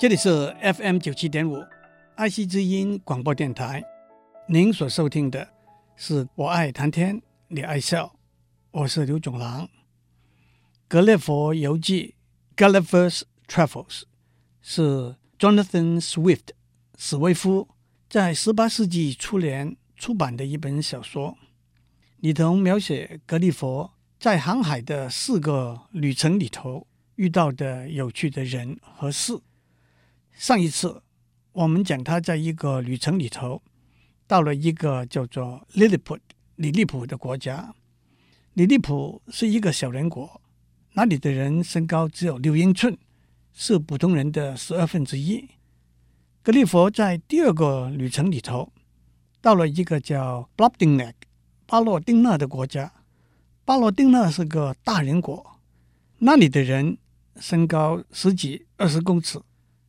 这里是 FM 九七点五，爱惜之音广播电台。您所收听的是我爱谈天，你爱笑，我是刘总郎。格列佛游记 （Gulliver's Travels） 是 Jonathan Swift 史威夫在十八世纪初年出版的一本小说，里头描写格列佛在航海的四个旅程里头遇到的有趣的人和事。上一次我们讲他在一个旅程里头到了一个叫做 Lilliput 里利普的国家，里利普是一个小人国。那里的人身高只有六英寸，是普通人的十二分之一。格列佛在第二个旅程里头，到了一个叫 Brobdingnag 巴洛丁纳的国家。巴洛丁纳是个大人国，那里的人身高十几二十公尺，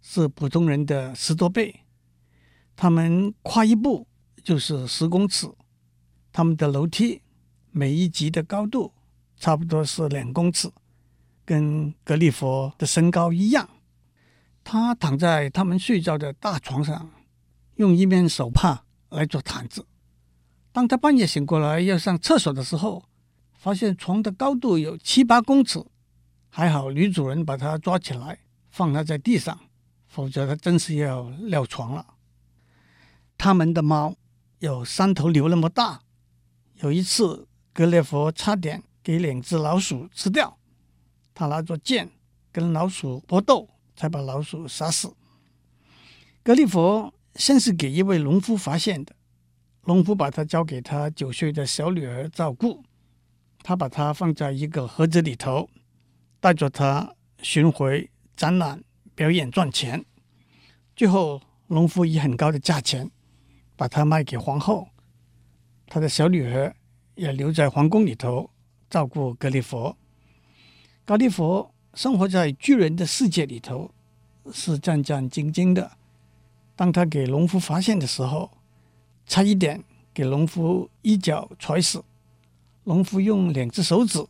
是普通人的十多倍。他们跨一步就是十公尺，他们的楼梯每一级的高度差不多是两公尺。跟格列佛的身高一样，他躺在他们睡觉的大床上，用一面手帕来做毯子。当他半夜醒过来要上厕所的时候，发现床的高度有七八公尺，还好女主人把他抓起来放他在地上，否则他真是要尿床了。他们的猫有三头牛那么大，有一次格列佛差点给两只老鼠吃掉。他拿着剑跟老鼠搏斗，才把老鼠杀死。格列佛先是给一位农夫发现的，农夫把他交给他九岁的小女儿照顾。他把它放在一个盒子里头，带着它巡回展览、表演赚钱。最后，农夫以很高的价钱把它卖给皇后。他的小女儿也留在皇宫里头照顾格列佛。格列佛生活在巨人的世界里头，是战战兢兢的。当他给农夫发现的时候，差一点给农夫一脚踹死。农夫用两只手指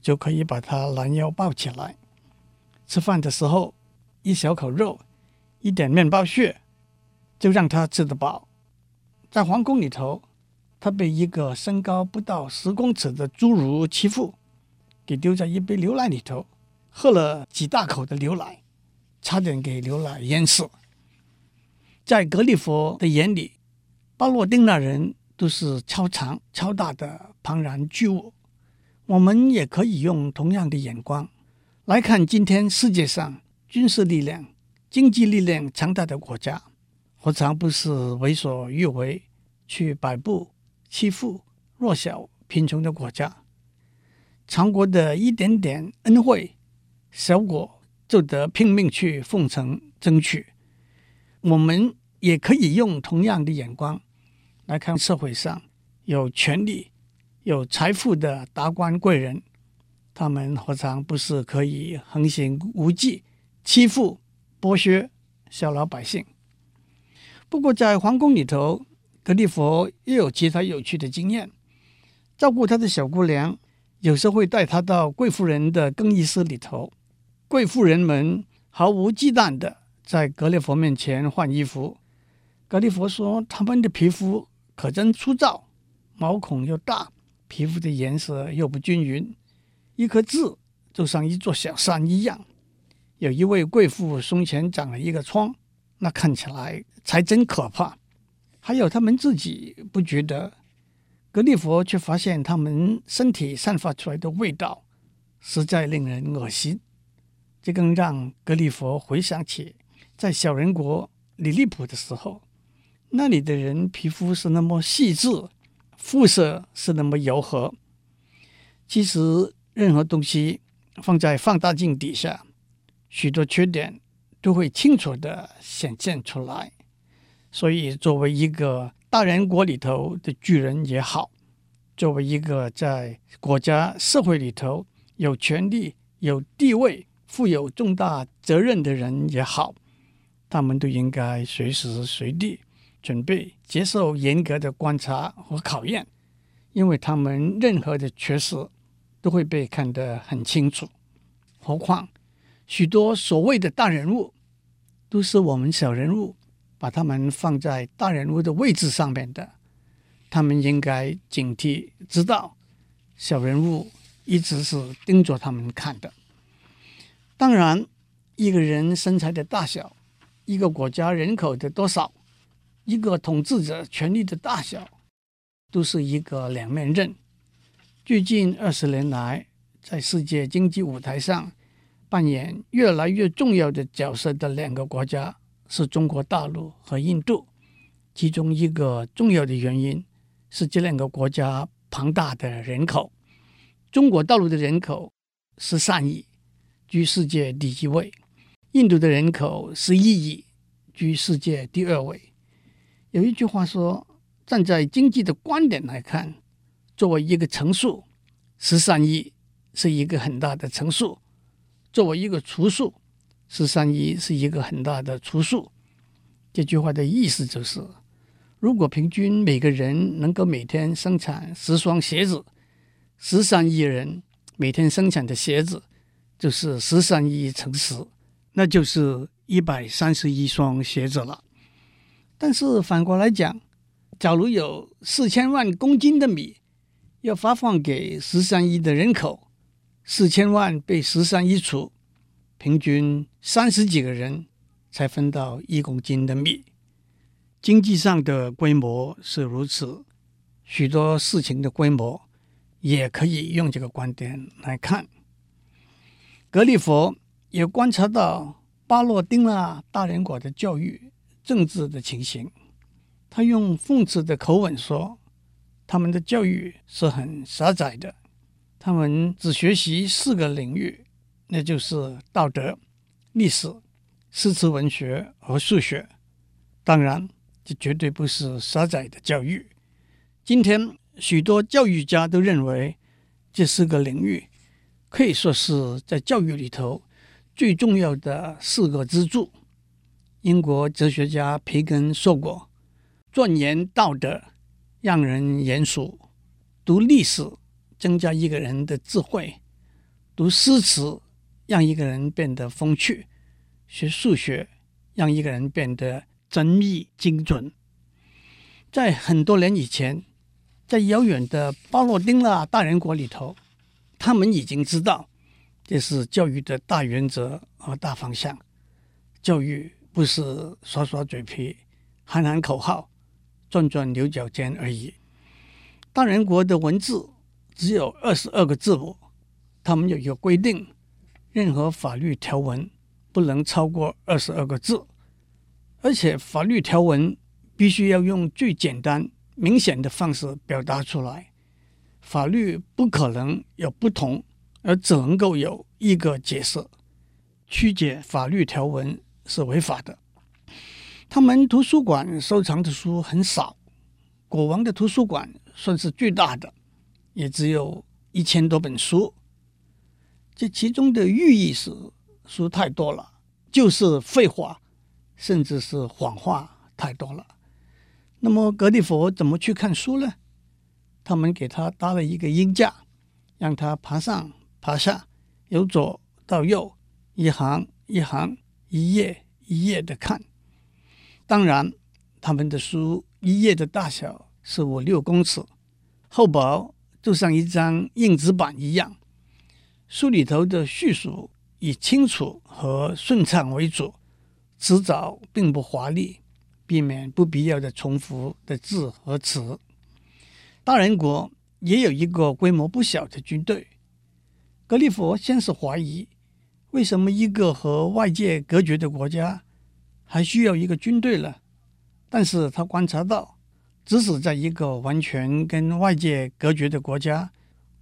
就可以把他拦腰抱起来。吃饭的时候，一小口肉，一点面包屑，就让他吃得饱。在皇宫里头，他被一个身高不到十公尺的侏儒欺负。给丢在一杯牛奶里头，喝了几大口的牛奶，差点给牛奶淹死。在格列佛的眼里，巴洛丁纳人都是超长超大的庞然巨物。我们也可以用同样的眼光来看今天世界上军事力量、经济力量强大的国家，何尝不是为所欲为，去摆布欺负弱小贫穷的国家？强国的一点点恩惠，小国就得拼命去奉承争取。我们也可以用同样的眼光来看社会上有权力、有财富的达官贵人，他们何尝不是可以横行无忌、欺负剥削小老百姓？不过，在皇宫里头，格列佛又有其他有趣的经验，照顾他的小姑娘。有时候会带他到贵妇人的更衣室里头，贵妇人们毫无忌惮的在格列佛面前换衣服。格列佛说：“他们的皮肤可真粗糙，毛孔又大，皮肤的颜色又不均匀，一颗痣就像一座小山一样。有一位贵妇胸前长了一个疮，那看起来才真可怕。还有他们自己不觉得。”格列佛却发现他们身体散发出来的味道实在令人恶心，这更让格列佛回想起在小人国里利普的时候，那里的人皮肤是那么细致，肤色是那么柔和。其实任何东西放在放大镜底下，许多缺点都会清楚地显现出来。所以，作为一个大人国里头的巨人也好，作为一个在国家社会里头有权力、有地位、负有重大责任的人也好，他们都应该随时随地准备接受严格的观察和考验，因为他们任何的缺失都会被看得很清楚。何况许多所谓的大人物，都是我们小人物把他们放在大人物的位置上面的。他们应该警惕，知道小人物一直是盯着他们看的。当然，一个人身材的大小，一个国家人口的多少，一个统治者权力的大小，都是一个两面刃。最近二十年来，在世界经济舞台上扮演越来越重要的角色的两个国家是中国大陆和印度。其中一个重要的原因，是这两个国家庞大的人口，中国大陆的人口十三亿，居世界第一位；印度的人口十一亿，居世界第二位。有一句话说，站在经济的观点来看，作为一个乘数，十三亿是一个很大的乘数；作为一个除数，十三亿是一个很大的除数。这句话的意思就是。如果平均每个人能够每天生产十双鞋子，十三亿人每天生产的鞋子就是十三亿乘十，那就是一百三十一双鞋子了。但是反过来讲，假如有四千万公斤的米要发放给十三亿的人口，四千万被十三亿除，平均三十几个人才分到一公斤的米。经济上的规模是如此，许多事情的规模也可以用这个观点来看。格里佛也观察到巴洛丁纳大人国的教育政治的情形，他用讽刺的口吻说：“他们的教育是很狭窄的，他们只学习四个领域，那就是道德、历史、诗词文学和数学。当然。”这绝对不是狭窄的教育。今天，许多教育家都认为，这四个领域可以说是在教育里头最重要的四个支柱。英国哲学家培根说过：“钻研道德让人严肃，读历史增加一个人的智慧，读诗词让一个人变得风趣，学数学让一个人变得。”缜密精准，在很多年以前，在遥远的巴洛丁纳大人国里头，他们已经知道这是教育的大原则和大方向。教育不是耍耍嘴皮、喊喊口号、转转牛角尖而已。大人国的文字只有二十二个字母，他们有一个规定：任何法律条文不能超过二十二个字。而且法律条文必须要用最简单、明显的方式表达出来。法律不可能有不同，而只能够有一个解释。曲解法律条文是违法的。他们图书馆收藏的书很少，国王的图书馆算是最大的，也只有一千多本书。这其中的寓意是书太多了，就是废话。甚至是谎话太多了。那么格里佛怎么去看书呢？他们给他搭了一个鹰架，让他爬上爬下，由左到右，一行一行，一页一页的看。当然，他们的书一页的大小是五六公尺，厚薄就像一张硬纸板一样。书里头的叙述以清楚和顺畅为主。词藻并不华丽，避免不必要的重复的字和词。大人国也有一个规模不小的军队。格里佛先是怀疑，为什么一个和外界隔绝的国家还需要一个军队呢？但是他观察到，即使在一个完全跟外界隔绝的国家，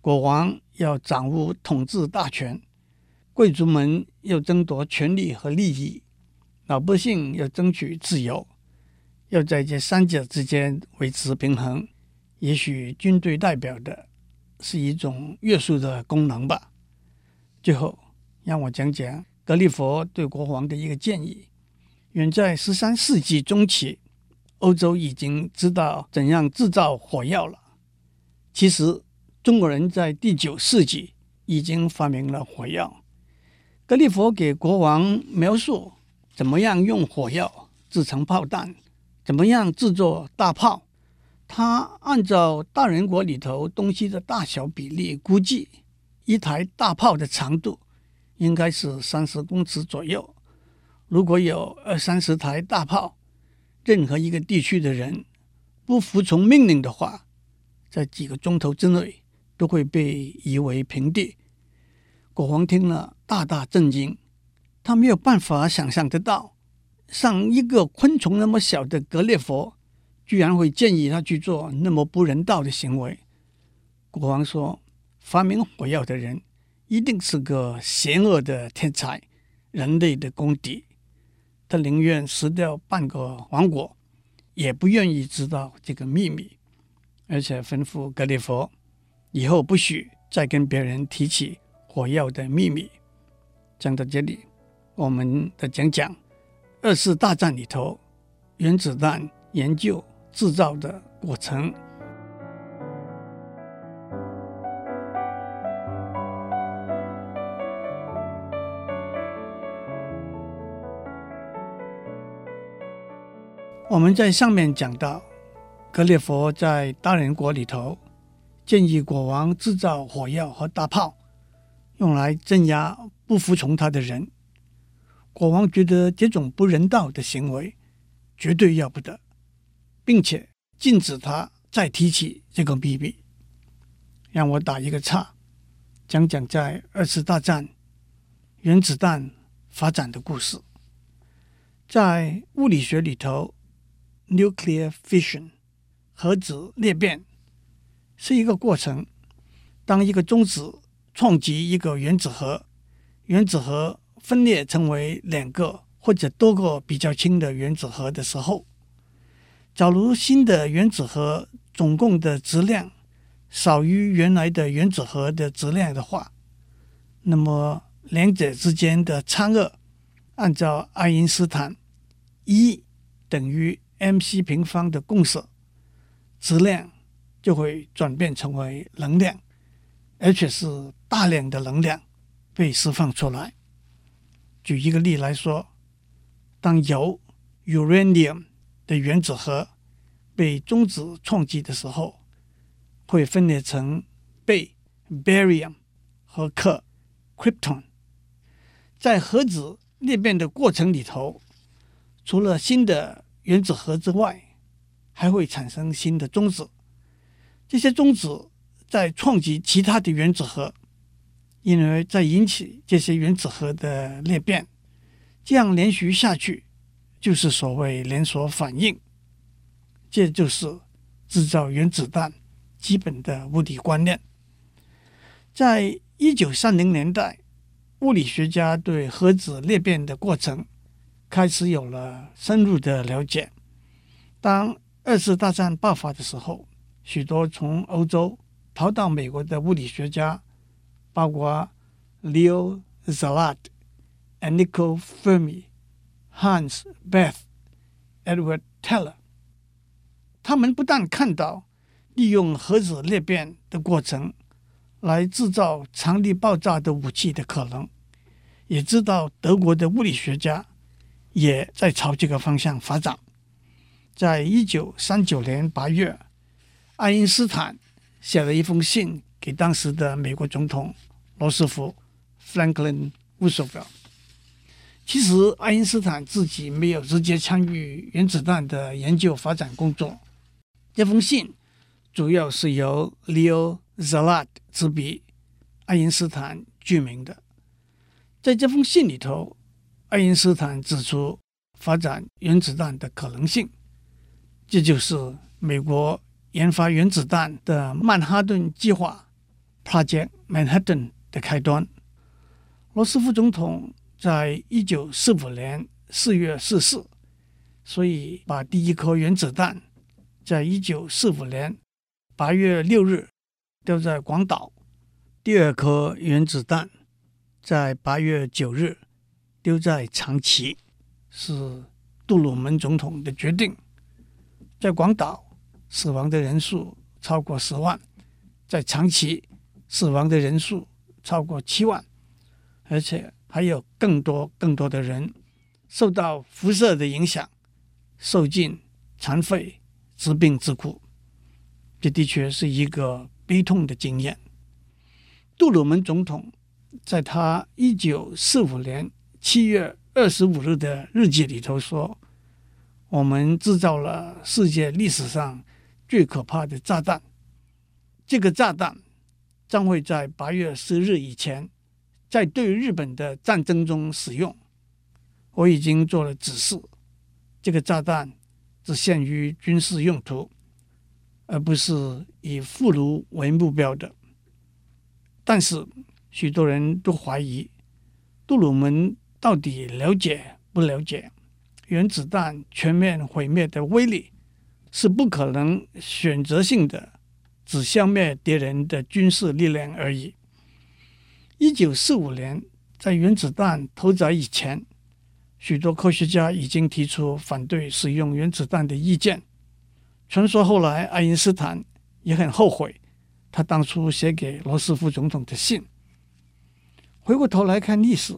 国王要掌握统治大权，贵族们要争夺权力和利益。老百姓要争取自由，要在这三者之间维持平衡。也许军队代表的是一种约束的功能吧。最后，让我讲讲格里佛对国王的一个建议。远在十三世纪中期，欧洲已经知道怎样制造火药了。其实，中国人在第九世纪已经发明了火药。格里佛给国王描述。怎么样用火药制成炮弹，怎么样制作大炮。他按照大人国里头东西的大小比例估计，一台大炮的长度应该是三十公尺左右。如果有二三十台大炮，任何一个地区的人不服从命令的话，在几个钟头之内都会被夷为平地。国王听了大大震惊，他没有办法想象得到，像一个昆虫那么小的格列佛，居然会建议他去做那么不人道的行为。国王说：“发明火药的人一定是个邪恶的天才，人类的公敌。他宁愿死掉半个王国，也不愿意知道这个秘密。而且吩咐格列佛，以后不许再跟别人提起火药的秘密。”讲到这里，我们的讲讲二次大战里头原子弹研究。制造的过程。我们在上面讲到，格列佛在大人国里头建议国王制造火药和大炮，用来镇压不服从他的人。国王觉得这种不人道的行为绝对要不得。并且禁止他再提起这个秘密。让我打一个岔，讲讲在二次大战原子弹发展的故事。在物理学里头，nuclear fission 核子裂变是一个过程。当一个中子撞击一个原子核，原子核分裂成为两个或者多个比较轻的原子核的时候。假如新的原子核总共的质量少于原来的原子核的质量的话，那么两者之间的差额，按照爱因斯坦一等于 mc 平方的公式，质量就会转变成为能量，而且是大量的能量被释放出来。举一个例来说，当铀 uranium 的原子核被中子撞击的时候，会分裂成钡 barium 和氪 krypton。在核子裂变的过程里头，除了新的原子核之外，还会产生新的中子。这些中子在撞击其他的原子核，因而再引起这些原子核的裂变。这样连续下去。就是所谓连锁反应，这就是制造原子弹基本的物理观念。在一九三零年代，物理学家对核子裂变的过程开始有了深入的了解。当二次大战爆发的时候，许多从欧洲逃到美国的物理学家，包括 Leo Szilard、Enrico Fermi。Hans Bethe、Edward Teller，他们不但看到利用核子裂变的过程来制造强力爆炸的武器的可能，也知道德国的物理学家也在朝这个方向发展。在一九三九年八月，爱因斯坦写了一封信给当时的美国总统罗斯福 （Franklin Roosevelt）。其实，爱因斯坦自己没有直接参与原子弹的研究发展工作。这封信主要是由 Leo Szilard 执笔，爱因斯坦著名的。在这封信里头，爱因斯坦指出发展原子弹的可能性，这就是美国研发原子弹的曼哈顿计划 （Project Manhattan） 的开端。罗斯福总统。在一九四五年四月逝世，所以把第一颗原子弹在一九四五年八月六日丢在广岛，第二颗原子弹在八月九日丢在长崎，是杜鲁门总统的决定。在广岛死亡的人数超过十万，在长崎死亡的人数超过七万，而且。还有更多更多的人受到辐射的影响，受尽残废、致病之苦。这的确是一个悲痛的经验。杜鲁门总统在他一九四五年七月二十五日的日记里头说：“我们制造了世界历史上最可怕的炸弹。这个炸弹将会在八月十日以前。”在对日本的战争中使用，我已经做了指示，这个炸弹只限于军事用途，而不是以俘虏为目标的。但是许多人都怀疑，杜鲁门到底了解不了解原子弹全面毁灭的威力？是不可能选择性的只消灭敌人的军事力量而已。一九四五年，在原子弹投掷以前，许多科学家已经提出反对使用原子弹的意见。传说后来爱因斯坦也很后悔他当初写给罗斯福总统的信。回过头来看历史，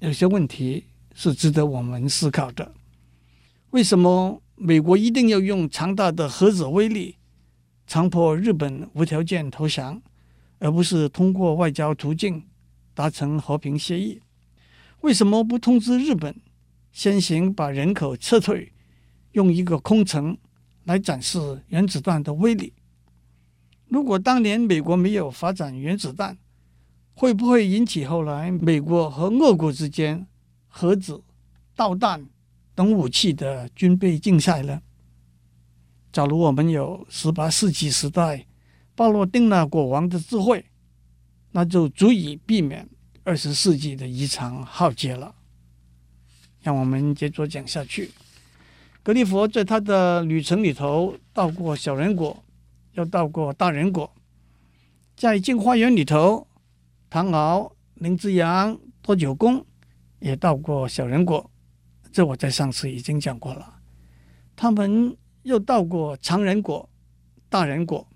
有些问题是值得我们思考的：为什么美国一定要用强大的核子威力，强迫日本无条件投降？而不是通过外交途径达成和平协议？为什么不通知日本先行把人口撤退，用一个空城来展示原子弹的威力？如果当年美国没有发展原子弹，会不会引起后来美国和俄国之间核子、导弹等武器的军备竞赛呢？假如我们有十八世纪时代，巴罗丁纳国王的智慧，那就足以避免二十世纪的一场浩劫了。让我们接着讲下去。格里佛在他的旅程里头到过小人国，又到过大人国，在镜花缘里头，唐敖、林之阳、多九公也到过小人国，这我在上次已经讲过了。他们又到过长人国、大人国。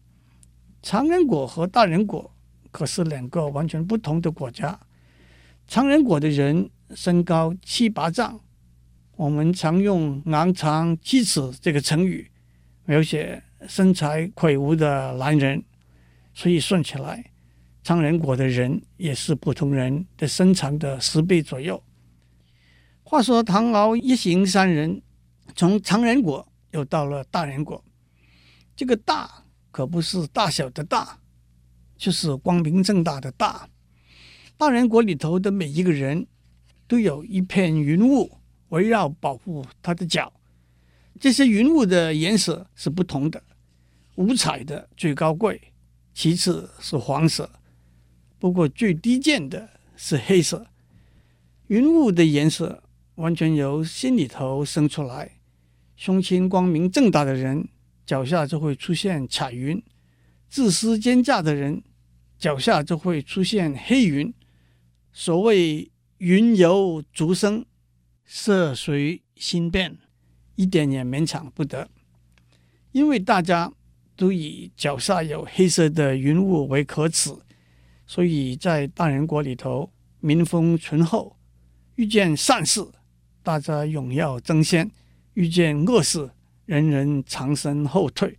长人国和大人国可是两个完全不同的国家。长人国的人身高七八丈，我们常用“昂长七尺”这个成语描写身材魁梧的男人，所以算起来，长人国的人也是普通人的身长的十倍左右。话说唐敖一行三人从长人国又到了大人国，这个“大”。可不是大小的大，就是光明正大的大。大人国里头的每一个人都有一片云雾围绕保护他的脚。这些云雾的颜色是不同的，五彩的最高贵，其次是黄色，不过最低贱的是黑色。云雾的颜色完全由心里头生出来，胸襟光明正大的人。脚下就会出现彩云，自私奸诈的人脚下就会出现黑云。所谓云游竹生，色随心变，一点也勉强不得。因为大家都以脚下有黑色的云雾为可耻，所以在大人国里头民风淳厚，遇见善事，大家荣耀争先；遇见恶事，人人长身后退，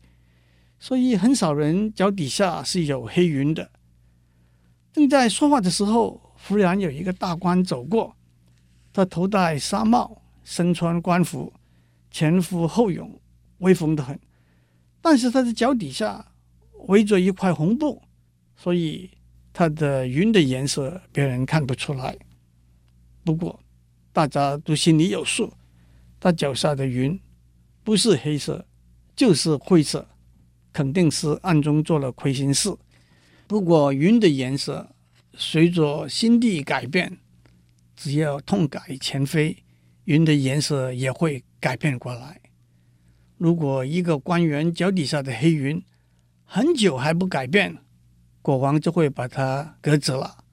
所以很少人脚底下是有黑云的。正在说话的时候，忽然有一个大官走过，他头戴纱帽，身穿官服，前呼后拥，威风得很。但是他的脚底下围着一块红布，所以他的云的颜色别人看不出来。不过大家都心里有数，他脚下的云。不是黑色，就是灰色，肯定是暗中做了亏心事。不过云的颜色随着心地改变，只要痛改前非，云的颜色也会改变过来。如果一个官员脚底下的黑云很久还不改变，国王就会把他革职了。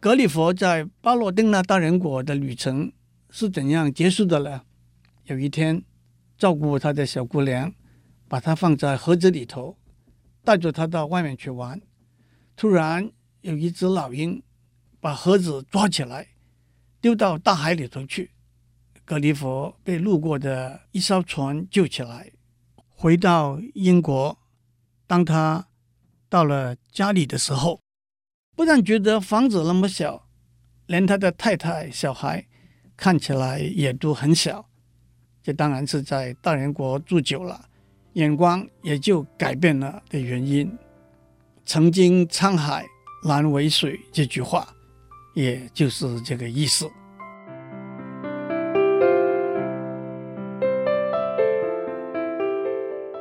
格里佛在巴罗丁纳大人国的旅程是怎样结束的呢？有一天，照顾他的小姑娘，把她放在盒子里头，带着她到外面去玩。突然，有一只老鹰把盒子抓起来，丢到大海里头去。格里佛被路过的一艘船救起来，回到英国。当他到了家里的时候，不但觉得房子那么小，连他的太太、小孩看起来也都很小。这当然是在大人国住久了，眼光也就改变了的原因。曾经沧海难为水这句话，也就是这个意思。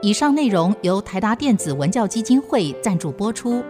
以上内容由台达电子文教基金会赞助播出。